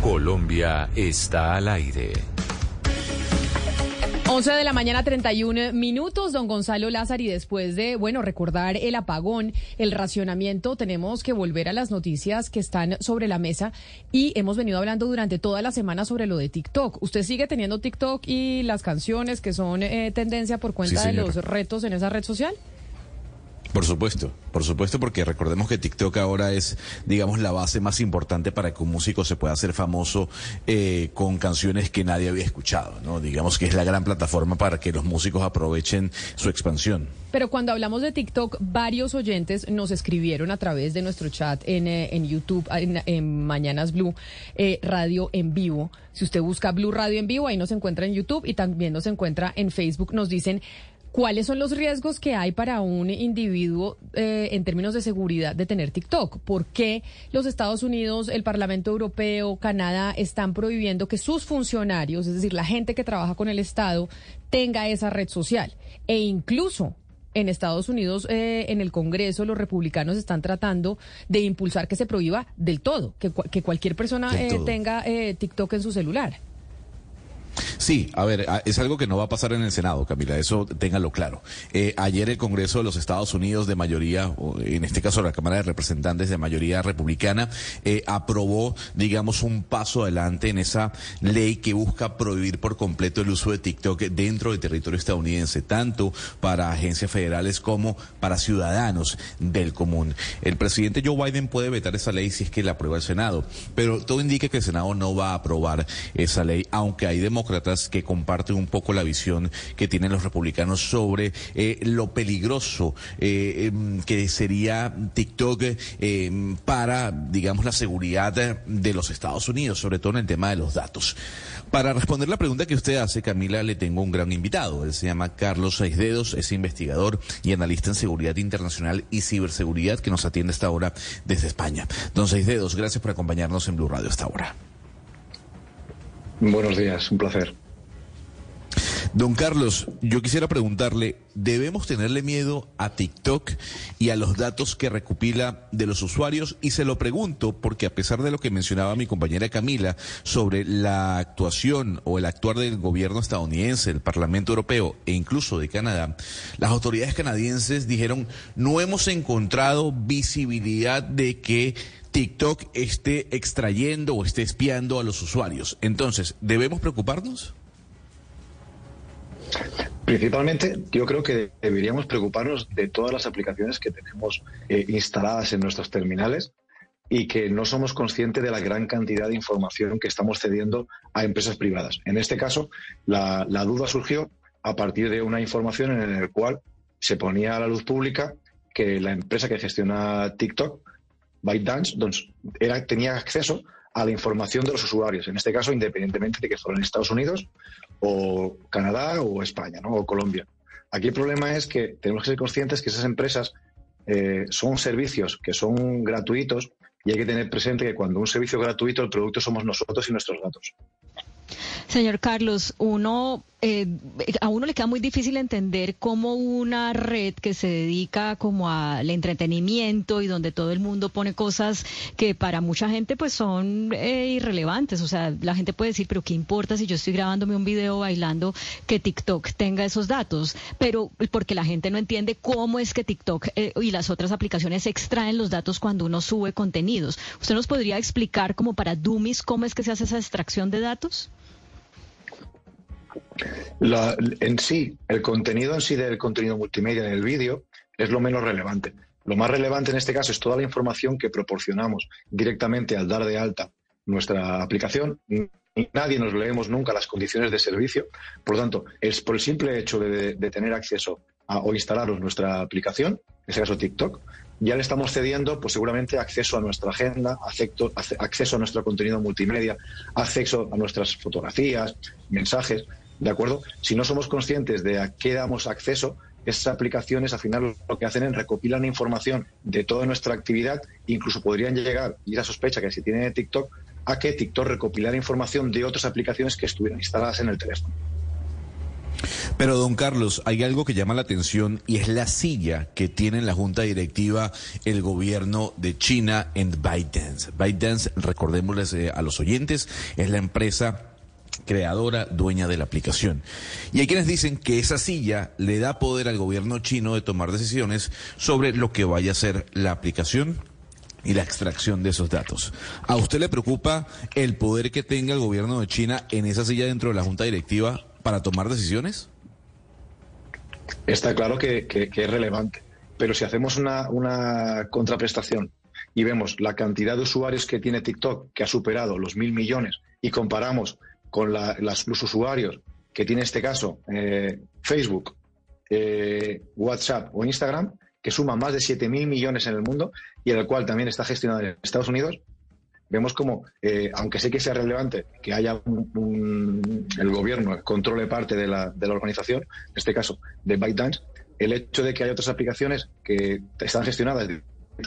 Colombia está al aire. 11 de la mañana, 31 minutos, don Gonzalo Lázaro, y después de, bueno, recordar el apagón, el racionamiento, tenemos que volver a las noticias que están sobre la mesa y hemos venido hablando durante toda la semana sobre lo de TikTok. ¿Usted sigue teniendo TikTok y las canciones que son eh, tendencia por cuenta de los retos en esa red social? Por supuesto, por supuesto, porque recordemos que TikTok ahora es, digamos, la base más importante para que un músico se pueda hacer famoso eh, con canciones que nadie había escuchado, ¿no? Digamos que es la gran plataforma para que los músicos aprovechen su expansión. Pero cuando hablamos de TikTok, varios oyentes nos escribieron a través de nuestro chat en, eh, en YouTube, en, Mañanas Blue, eh, Radio en vivo. Si usted busca Blue Radio en vivo, ahí nos encuentra en YouTube y también nos encuentra en Facebook. Nos dicen ¿Cuáles son los riesgos que hay para un individuo eh, en términos de seguridad de tener TikTok? ¿Por qué los Estados Unidos, el Parlamento Europeo, Canadá están prohibiendo que sus funcionarios, es decir, la gente que trabaja con el Estado, tenga esa red social? E incluso en Estados Unidos, eh, en el Congreso, los republicanos están tratando de impulsar que se prohíba del todo, que, que cualquier persona eh, tenga TikTok en su celular. Sí, a ver, es algo que no va a pasar en el Senado, Camila, eso téngalo claro. Eh, ayer el Congreso de los Estados Unidos de mayoría, en este caso la Cámara de Representantes de mayoría republicana, eh, aprobó, digamos, un paso adelante en esa ley que busca prohibir por completo el uso de TikTok dentro del territorio estadounidense, tanto para agencias federales como para ciudadanos del común. El presidente Joe Biden puede vetar esa ley si es que la aprueba el Senado, pero todo indica que el Senado no va a aprobar esa ley, aunque hay que comparten un poco la visión que tienen los republicanos sobre eh, lo peligroso eh, em, que sería TikTok em, para, digamos, la seguridad de los Estados Unidos, sobre todo en el tema de los datos. Para responder la pregunta que usted hace, Camila, le tengo un gran invitado. Él se llama Carlos Seisdedos, es investigador y analista en seguridad internacional y ciberseguridad que nos atiende esta hora desde España. Don Seisdedos, gracias por acompañarnos en Blue Radio esta hora. Buenos días, un placer. Don Carlos, yo quisiera preguntarle, ¿debemos tenerle miedo a TikTok y a los datos que recopila de los usuarios? Y se lo pregunto porque a pesar de lo que mencionaba mi compañera Camila sobre la actuación o el actuar del gobierno estadounidense, el Parlamento Europeo e incluso de Canadá, las autoridades canadienses dijeron, no hemos encontrado visibilidad de que TikTok esté extrayendo o esté espiando a los usuarios. Entonces, ¿debemos preocuparnos? Principalmente, yo creo que deberíamos preocuparnos de todas las aplicaciones que tenemos eh, instaladas en nuestros terminales y que no somos conscientes de la gran cantidad de información que estamos cediendo a empresas privadas. En este caso, la, duda surgió a partir de una información en la cual se ponía a la luz pública que la empresa que gestiona TikTok ByteDance era, tenía acceso a la información de los usuarios, en este caso independientemente de que fueran Estados Unidos o Canadá o España o Colombia. Aquí el problema es que tenemos que ser conscientes que esas empresas eh, son servicios que son gratuitos y hay que tener presente que cuando un servicio es gratuito el producto somos nosotros y nuestros datos. Señor Carlos, uno eh, a uno le queda muy difícil entender cómo una red que se dedica como al entretenimiento y donde todo el mundo pone cosas que para mucha gente pues son eh, irrelevantes. O sea, la gente puede decir, pero ¿qué importa si yo estoy grabándome un video bailando que TikTok tenga esos datos? Pero porque la gente no entiende cómo es que TikTok eh, y las otras aplicaciones extraen los datos cuando uno sube contenidos. ¿Usted nos podría explicar como para Dummies cómo es que se hace esa extracción de datos? En sí, el contenido en sí del contenido multimedia en el vídeo es lo menos relevante. Lo más relevante en este caso es toda la información que proporcionamos directamente al dar de alta nuestra aplicación. Nadie nos leemos nunca las condiciones de servicio. Por lo tanto, es por el simple hecho de, tener acceso a, o instalaros nuestra aplicación, en este caso TikTok, ya le estamos cediendo pues seguramente acceso a nuestra agenda, acceso a nuestro contenido multimedia, acceso a nuestras fotografías, mensajes. ¿De acuerdo? Si no somos conscientes de a qué damos acceso, esas aplicaciones al final lo que hacen es recopilan información de toda nuestra actividad, incluso podrían llegar, y la sospecha que se tiene de TikTok, a que TikTok recopilara información de otras aplicaciones que estuvieran instaladas en el teléfono. Pero, don Carlos, hay algo que llama la atención y es la silla que tiene en la junta directiva el gobierno de China en ByteDance. ByteDance, recordémosles eh, a los oyentes, es la empresa creadora, dueña de la aplicación. Y hay quienes dicen que esa silla le da poder al gobierno chino de tomar decisiones sobre lo que vaya a ser la aplicación y la extracción de esos datos. ¿A usted le preocupa el poder que tenga el gobierno de China en esa silla dentro de la junta directiva para tomar decisiones? Está claro que, es relevante, pero si hacemos una, una contraprestación y vemos la cantidad de usuarios que tiene TikTok, que ha superado los mil millones, y comparamos con los usuarios que tiene este caso eh, Facebook, eh, WhatsApp o Instagram, que suma más de 7.000 millones en el mundo y el cual también está gestionado en Estados Unidos, vemos como, eh, aunque sé que sea relevante que haya el gobierno controle parte de la, de la organización, en este caso de ByteDance, el hecho de que hay otras aplicaciones que están gestionadas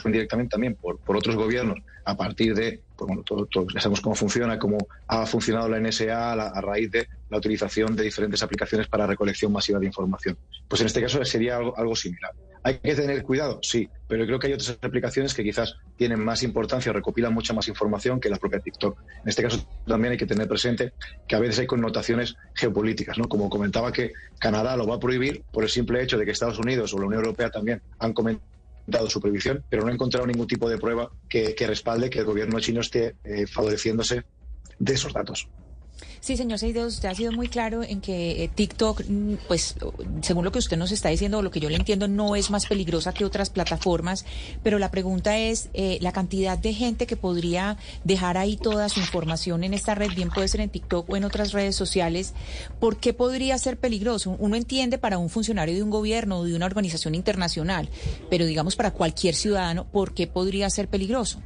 directamente también por, por otros gobiernos a partir de, pues bueno, todos ya sabemos cómo funciona, cómo ha funcionado la NSA a, raíz de la utilización de diferentes aplicaciones para recolección masiva de información. Pues en este caso sería algo, similar. ¿Hay que tener cuidado? Sí, pero creo que hay otras aplicaciones que quizás tienen más importancia recopilan mucha más información que la propia TikTok. En este caso también hay que tener presente que a veces hay connotaciones geopolíticas, ¿no? Como comentaba que Canadá lo va a prohibir por el simple hecho de que Estados Unidos o la Unión Europea también han comentado dado su prohibición, pero no he encontrado ningún tipo de prueba que, respalde que el gobierno chino esté eh, favoreciéndose de esos datos. Sí, señor Seideos, usted ha sido muy claro en que eh, TikTok, mm, pues según lo que usted nos está diciendo, o lo que yo le entiendo, no es más peligrosa que otras plataformas, pero la pregunta es, eh, la cantidad de gente que podría dejar ahí toda su información en esta red, bien puede ser en TikTok o en otras redes sociales, ¿por qué podría ser peligroso? Uno entiende para un funcionario de un gobierno o de una organización internacional, pero digamos para cualquier ciudadano, ¿por qué podría ser peligroso?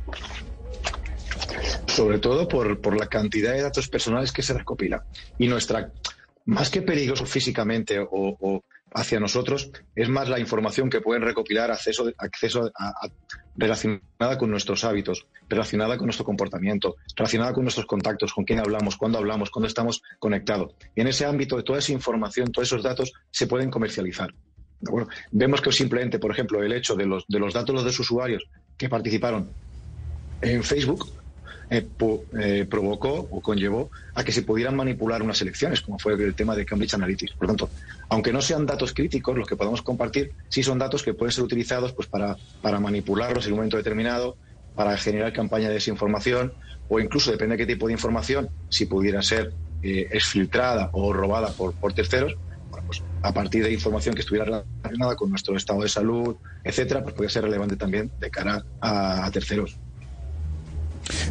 Sobre todo por, por, la cantidad de datos personales que se recopilan. Y nuestra, más que peligroso físicamente o, hacia nosotros, es más la información que pueden recopilar acceso, acceso relacionada con nuestros hábitos, relacionada con nuestro comportamiento, relacionada con nuestros contactos, con quién hablamos, cuándo hablamos, cuándo estamos conectados. Y en ese ámbito, toda esa información, todos esos datos se pueden comercializar. vemos que simplemente, por ejemplo, el hecho de los, de los datos de los usuarios que participaron en Facebook eh, eh, provocó o conllevó a que se pudieran manipular unas elecciones, como fue el tema de Cambridge Analytics. Por lo tanto, aunque no sean datos críticos los que podemos compartir, sí son datos que pueden ser utilizados pues, para, para manipularlos en un momento determinado, para generar campaña de desinformación o incluso, depende de qué tipo de información, si pudiera ser eh, exfiltrada o robada por, por terceros, pues a partir de información que estuviera relacionada con nuestro estado de salud, etcétera, pues podría ser relevante también de cara a terceros.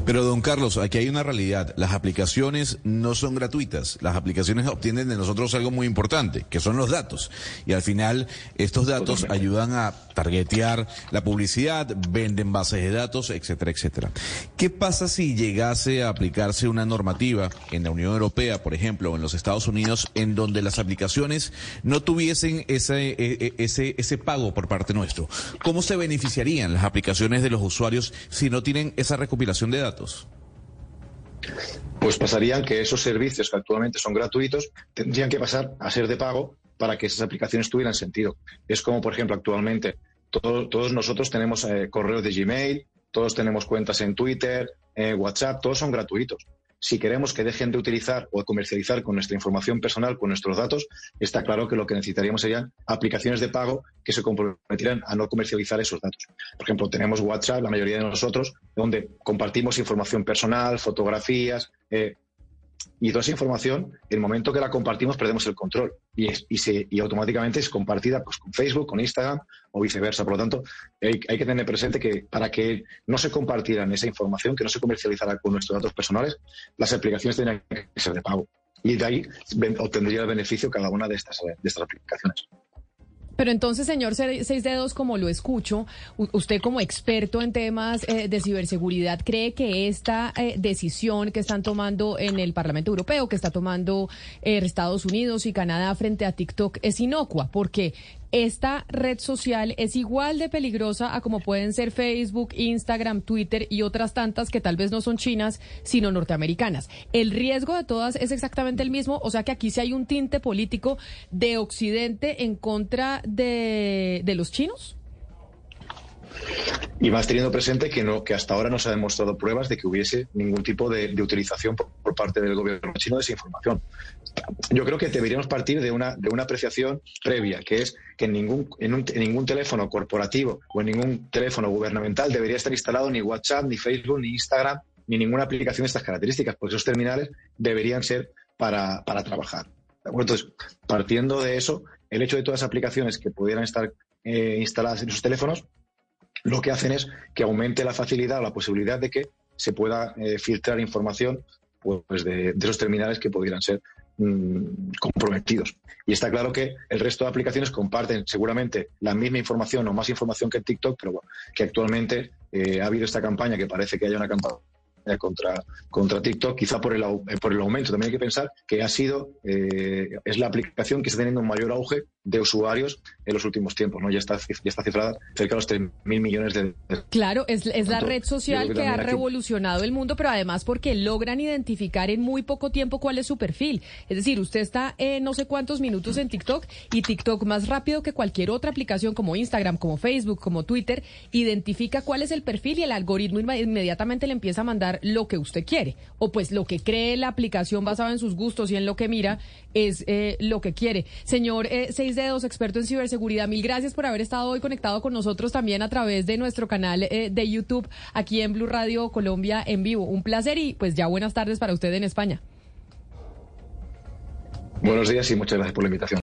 Pero don Carlos, aquí hay una realidad. Las aplicaciones no son gratuitas. Las aplicaciones obtienen de nosotros algo muy importante, que son los datos. Y al final estos datos ayudan a targetear la publicidad, venden bases de datos, etcétera, etcétera. ¿Qué pasa si llegase a aplicarse una normativa en la Unión Europea, por ejemplo, o en los Estados Unidos, en donde las aplicaciones no tuviesen ese, e, e, ese, ese pago por parte nuestro? ¿Cómo se beneficiarían las aplicaciones de los usuarios si no tienen esa recopilación de datos? Pues pasarían que esos servicios que actualmente son gratuitos tendrían que pasar a ser de pago para que esas aplicaciones tuvieran sentido. Es como, por ejemplo, actualmente todos nosotros tenemos eh, correos de Gmail, todos tenemos cuentas en Twitter, eh, WhatsApp, todos son gratuitos si queremos que dejen de utilizar o comercializar con nuestra información personal, con nuestros datos, está claro que lo que necesitaríamos serían aplicaciones de pago que se comprometieran a no comercializar esos datos. Por ejemplo, tenemos WhatsApp, la mayoría de nosotros, donde compartimos información personal, fotografías, eh, y toda esa información, el momento que la compartimos, perdemos el control y, y, se, y automáticamente es compartida pues, con Facebook, con Instagram o viceversa. Por lo tanto, hay, que tener presente que para que no se compartieran esa información, que no se comercializara con nuestros datos personales, las aplicaciones tienen que ser de pago. Y de ahí obtendría el beneficio cada una de estas, de estas aplicaciones. Pero entonces, señor Seis Dedos, como lo escucho, usted como experto en temas eh, de ciberseguridad, ¿cree que esta eh, decisión que están tomando en el Parlamento Europeo, que está tomando eh, Estados Unidos y Canadá frente a TikTok, es inocua? Porque esta red social es igual de peligrosa a como pueden ser Facebook, Instagram, Twitter y otras tantas que tal vez no son chinas, sino norteamericanas. El riesgo de todas es exactamente el mismo, o sea que aquí sí hay un tinte político de Occidente en contra de, de los chinos. Y más teniendo presente que, no, que hasta ahora no se ha demostrado pruebas de que hubiese ningún tipo de, utilización por, parte del gobierno chino de esa información. Yo creo que deberíamos partir de una, de una apreciación previa, que es que en ningún, en, ningún teléfono corporativo o en ningún teléfono gubernamental debería estar instalado ni WhatsApp, ni Facebook, ni Instagram, ni ninguna aplicación de estas características, porque esos terminales deberían ser para, trabajar. Entonces, partiendo de eso, el hecho de todas las aplicaciones que pudieran estar eh, instaladas en esos teléfonos lo que hacen es que aumente la facilidad la posibilidad de que se pueda eh, filtrar información pues, de, esos terminales que pudieran ser mm, comprometidos. Y está claro que el resto de aplicaciones comparten seguramente la misma información o más información que TikTok, pero bueno, que actualmente eh, ha habido esta campaña que parece que haya una campaña contra, contra TikTok, quizá por el, eh, por el aumento. También hay que pensar que ha sido, eh, es la aplicación que está teniendo un mayor auge de usuarios en los últimos tiempos, ¿no? Ya está, ya está cifrada cerca de los 3.000 millones de... Claro, es, es la red social que, ha revolucionado el mundo, pero además porque logran identificar en muy poco tiempo cuál es su perfil. Es decir, usted está en no sé cuántos minutos en TikTok y TikTok más rápido que cualquier otra aplicación como Instagram, como Facebook, como Twitter, identifica cuál es el perfil y el algoritmo inmediatamente le empieza a mandar lo que usted quiere. O pues lo que cree la aplicación basada en sus gustos y en lo que mira es eh, lo que quiere. Señor eh, Seis Dedos, experto en ciberseguridad, mil gracias por haber estado hoy conectado con nosotros también a través de nuestro canal eh, de YouTube aquí en Blue Radio Colombia en vivo. Un placer y pues ya buenas tardes para usted en España. Buenos días y muchas gracias por la invitación.